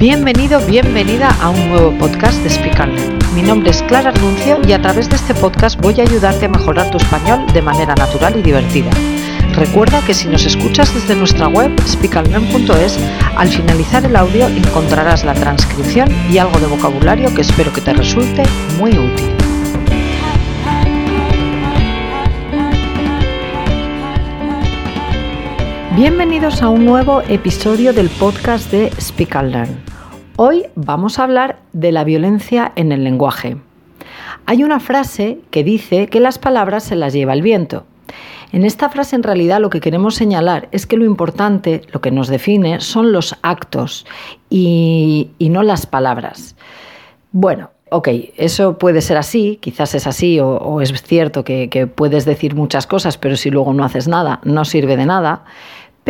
Bienvenido, bienvenida a un nuevo podcast de Speak Mi nombre es Clara Arnuncio y a través de este podcast voy a ayudarte a mejorar tu español de manera natural y divertida. Recuerda que si nos escuchas desde nuestra web speakallearn.es, al finalizar el audio encontrarás la transcripción y algo de vocabulario que espero que te resulte muy útil. Bienvenidos a un nuevo episodio del podcast de Speak and Learn. Hoy vamos a hablar de la violencia en el lenguaje. Hay una frase que dice que las palabras se las lleva el viento. En esta frase en realidad lo que queremos señalar es que lo importante, lo que nos define, son los actos y, no las palabras. Bueno, ok, eso puede ser así, quizás es así, o, es cierto que, puedes decir muchas cosas, pero si luego no haces nada, no sirve de nada.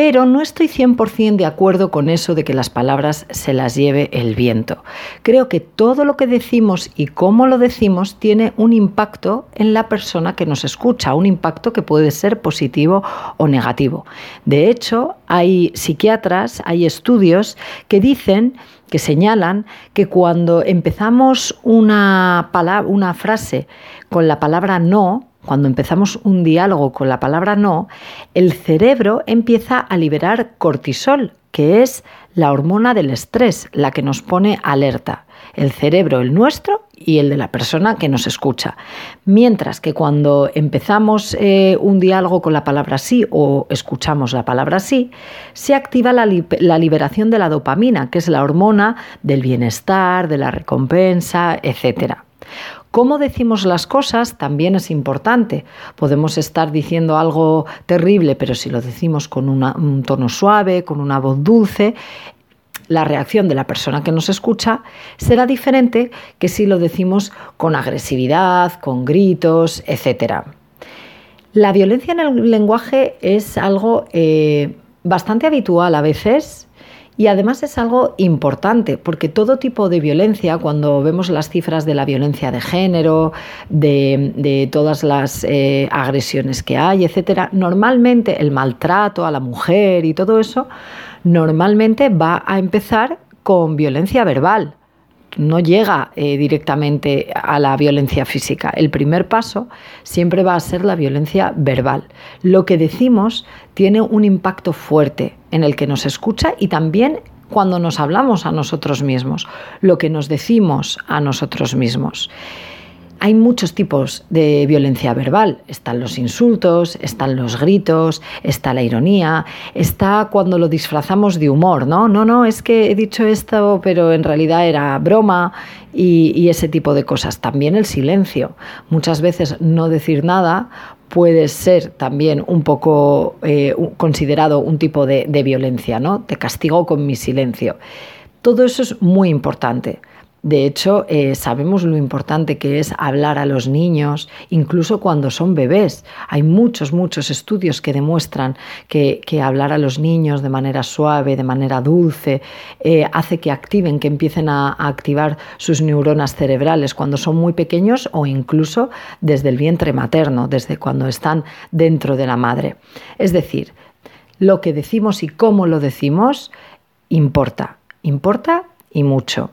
Pero no estoy 100% de acuerdo con eso de que las palabras se las lleve el viento. Creo que todo lo que decimos y cómo lo decimos tiene un impacto en la persona que nos escucha, un impacto que puede ser positivo o negativo. De hecho, hay psiquiatras, hay estudios que dicen que señalan que cuando empezamos una, una frase con la palabra no, cuando empezamos un diálogo con la palabra no, el cerebro empieza a liberar cortisol, que es la hormona del estrés, la que nos pone alerta. El cerebro, el nuestro y el de la persona que nos escucha. Mientras que cuando empezamos eh, un diálogo con la palabra sí o escuchamos la palabra sí, se activa la, la liberación de la dopamina, que es la hormona del bienestar, de la recompensa, etcétera. Cómo decimos las cosas también es importante. Podemos estar diciendo algo terrible, pero si lo decimos con un tono suave, con una voz dulce, la reacción de la persona que nos escucha será diferente que si lo decimos con agresividad, con gritos, etc. La violencia en el lenguaje es algo eh, bastante habitual a veces y además es algo importante, porque todo tipo de violencia, cuando vemos las cifras de la violencia de género, de, todas las eh, agresiones que hay, etcétera, normalmente el maltrato a la mujer y todo eso, normalmente va a empezar con violencia verbal no llega eh, directamente a la violencia física. El primer paso siempre va a ser la violencia verbal. Lo que decimos tiene un impacto fuerte en el que nos escucha y también cuando nos hablamos a nosotros mismos, lo que nos decimos a nosotros mismos. Hay muchos tipos de violencia verbal. Están los insultos, están los gritos, está la ironía, está cuando lo disfrazamos de humor, ¿no? No, no, es que he dicho esto, pero en realidad era broma y, ese tipo de cosas. También el silencio. Muchas veces no decir nada puede ser también un poco eh, considerado un tipo de, de violencia, ¿no? Te castigo con mi silencio. Todo eso es muy importante. De hecho, eh, sabemos lo importante que es hablar a los niños, incluso cuando son bebés. Hay muchos, muchos estudios que demuestran que, hablar a los niños de manera suave, de manera dulce, eh, hace que activen, que empiecen a, a, activar sus neuronas cerebrales cuando son muy pequeños o incluso desde el vientre materno, desde cuando están dentro de la madre. Es decir, lo que decimos y cómo lo decimos importa, importa y mucho.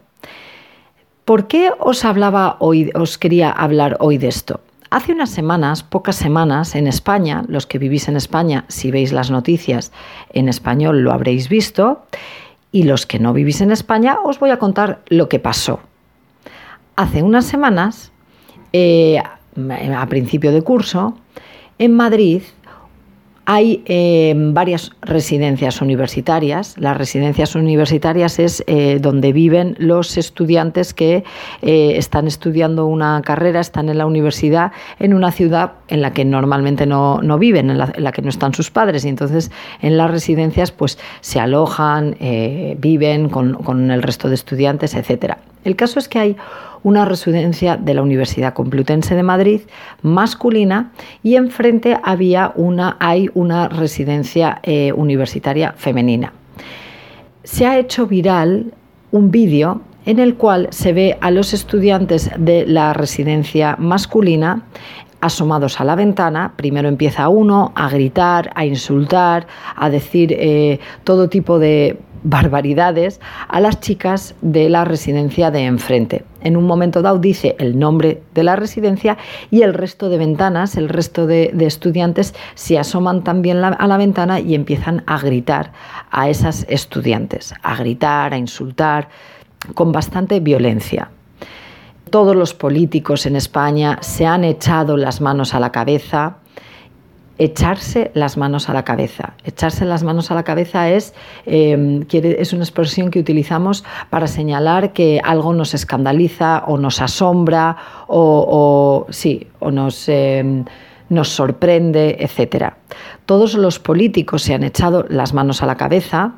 ¿Por qué os hablaba hoy, os quería hablar hoy de esto? Hace unas semanas, pocas semanas, en España, los que vivís en España, si veis las noticias en español lo habréis visto, y los que no vivís en España, os voy a contar lo que pasó. Hace unas semanas, eh, a principio de curso, en Madrid hay eh, varias residencias universitarias. Las residencias universitarias es eh, donde viven los estudiantes que eh, están estudiando una carrera, están en la universidad, en una ciudad en la que normalmente no, viven, en la, que no están sus padres. Y entonces en las residencias pues se alojan, viven con, con el resto de estudiantes, etc. El caso es que hay una residencia de la Universidad Complutense de Madrid masculina y enfrente había una, hay una residencia eh, universitaria femenina. Se ha hecho viral un vídeo en el cual se ve a los estudiantes de la residencia masculina asomados a la ventana, primero empieza uno a gritar, a insultar, a decir eh, todo tipo de barbaridades a las chicas de la residencia de enfrente. En un momento dado dice el nombre de la residencia y el resto de ventanas, el resto de, estudiantes se asoman también a la ventana y empiezan a gritar a esas estudiantes, a gritar, a insultar, con bastante violencia. Todos los políticos en España se han echado las manos a la cabeza, echarse las manos a la cabeza. Echarse las manos a la cabeza es, em, es una expresión que utilizamos para señalar que algo nos escandaliza o nos asombra o, sí, o nos, em, nos sorprende, etc. Todos los políticos se han echado las manos a la cabeza.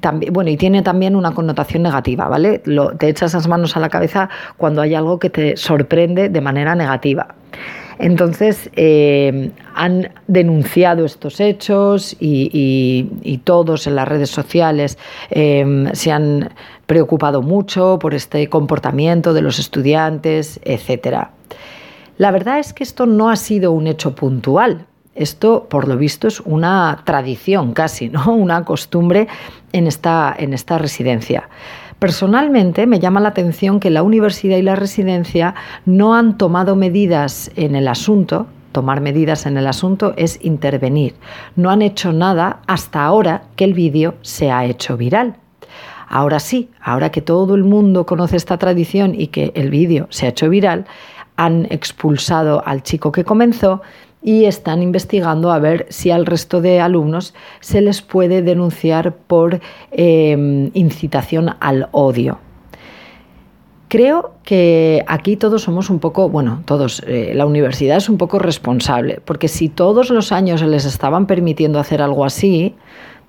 También, bueno, y tiene también una connotación negativa, ¿vale? te echas las manos a la cabeza cuando hay algo que te sorprende de manera negativa. Entonces, eh, han denunciado estos hechos y, todos en las redes sociales eh, se han preocupado mucho por este comportamiento de los estudiantes, etc. La verdad es que esto no ha sido un hecho puntual. Esto, por lo visto, es una tradición casi, ¿no? Una costumbre en esta, en esta residencia. Personalmente me llama la atención que la universidad y la residencia no han tomado medidas en el asunto. Tomar medidas en el asunto es intervenir. No han hecho nada hasta ahora que el vídeo se ha hecho viral. Ahora sí, ahora que todo el mundo conoce esta tradición y que el vídeo se ha hecho viral, han expulsado al chico que comenzó y están investigando a ver si al resto de alumnos se les puede denunciar por em, incitación al odio. Creo que aquí todos somos un poco, bueno, todos, eh, la universidad es un poco responsable, porque si todos los años les estaban permitiendo hacer algo así,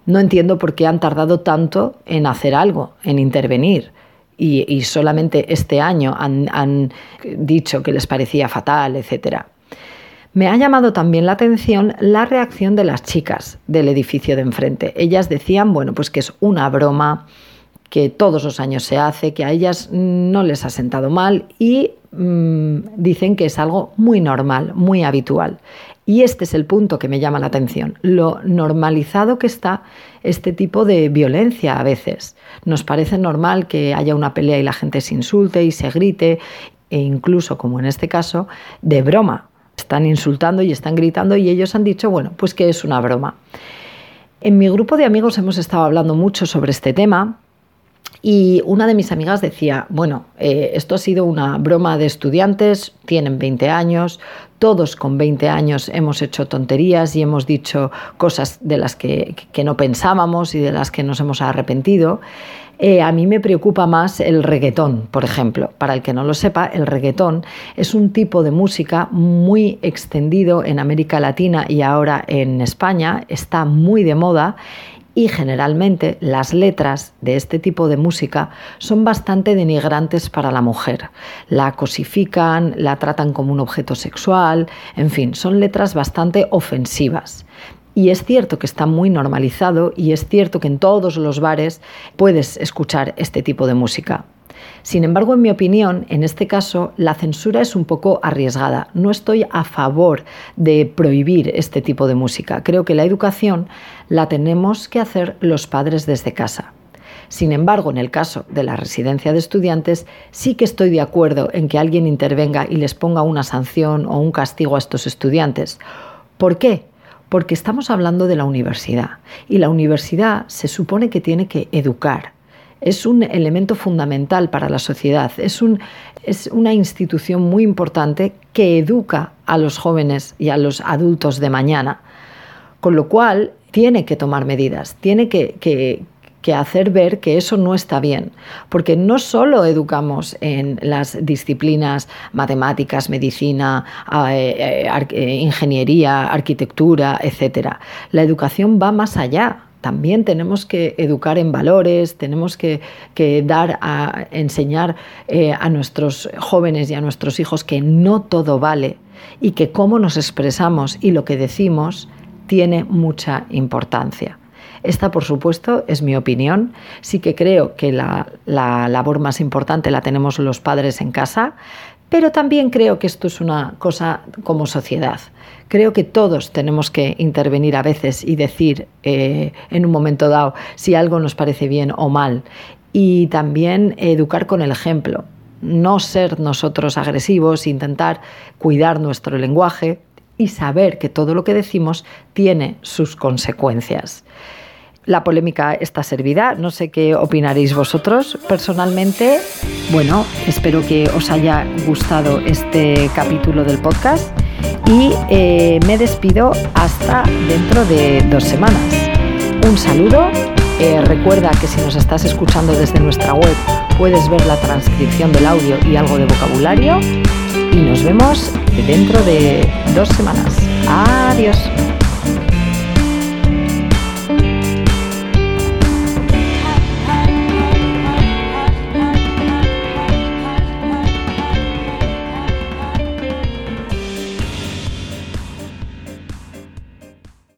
no entiendo por qué han tardado tanto en hacer algo, en intervenir. Y, solamente este año han, han dicho que les parecía fatal, etcétera. Me ha llamado también la atención la reacción de las chicas del edificio de enfrente. Ellas decían, bueno, pues que es una broma, que todos los años se hace, que a ellas no les ha sentado mal y mm, dicen que es algo muy normal, muy habitual. Y este es el punto que me llama la atención, lo normalizado que está este tipo de violencia a veces. Nos parece normal que haya una pelea y la gente se insulte y se grite, e incluso, como en este caso, de broma están insultando y están gritando y ellos han dicho, bueno, pues que es una broma. En mi grupo de amigos hemos estado hablando mucho sobre este tema y una de mis amigas decía, bueno, eh, esto ha sido una broma de estudiantes, tienen 20 años, todos con 20 años hemos hecho tonterías y hemos dicho cosas de las que, que no pensábamos y de las que nos hemos arrepentido. Eh, a mí me preocupa más el reggaetón, por ejemplo. Para el que no lo sepa, el reggaetón es un tipo de música muy extendido en América Latina y ahora en España, está muy de moda y generalmente las letras de este tipo de música son bastante denigrantes para la mujer. La cosifican, la tratan como un objeto sexual, en fin, son letras bastante ofensivas. Y es cierto que está muy normalizado y es cierto que en todos los bares puedes escuchar este tipo de música. Sin embargo, en mi opinión, en este caso, la censura es un poco arriesgada. No estoy a favor de prohibir este tipo de música. Creo que la educación la tenemos que hacer los padres desde casa. Sin embargo, en el caso de la residencia de estudiantes, sí que estoy de acuerdo en que alguien intervenga y les ponga una sanción o un castigo a estos estudiantes. ¿Por qué? porque estamos hablando de la universidad y la universidad se supone que tiene que educar. Es un elemento fundamental para la sociedad, es, es una institución muy importante que educa a los jóvenes y a los adultos de mañana, con lo cual tiene que tomar medidas, tiene que, que, que hacer ver que eso no está bien, porque no solo educamos en las disciplinas matemáticas, medicina, eh, eh, eh, ingeniería, arquitectura, etcétera. La educación va más allá. También tenemos que educar en valores, tenemos que, dar a enseñar a nuestros jóvenes y a nuestros hijos que no todo vale y que cómo nos expresamos y lo que decimos tiene mucha importancia. Esta, por supuesto, es mi opinión. Sí que creo que la, labor más importante la tenemos los padres en casa, Pero también creo que esto es una cosa como sociedad. Creo que todos tenemos que intervenir a veces y decir eh, en un momento dado si algo nos parece bien o mal. Y también educar con el ejemplo. No ser nosotros agresivos, intentar cuidar nuestro lenguaje y saber que todo lo que decimos tiene sus consecuencias. La polémica está servida, no sé qué opinaréis vosotros. Personalmente, bueno, espero que os haya gustado este capítulo del podcast y eh, me despido hasta dentro de dos semanas. Un saludo, eh, recuerda que si nos estás escuchando desde nuestra web puedes ver la transcripción del audio y algo de vocabulario y nos vemos dentro de dos semanas. Adiós.